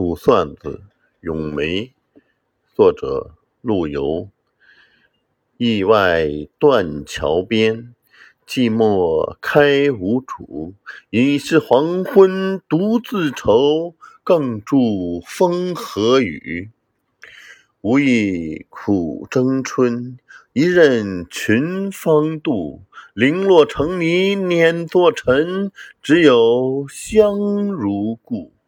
卜算子咏梅作者陆游。驿外断桥边寂寞开无主已是黄昏独自愁更著风和雨。无意苦争春一任群芳妒零落成泥碾作尘只有香如故。